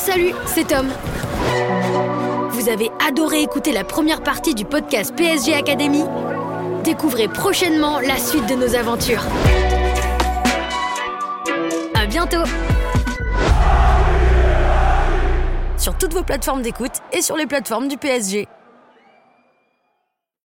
Salut, c'est Tom. Vous avez adoré écouter la première partie du podcast PSG Academy? Découvrez prochainement la suite de nos aventures. À bientôt Sur toutes vos plateformes d'écoute et sur les plateformes du PSG.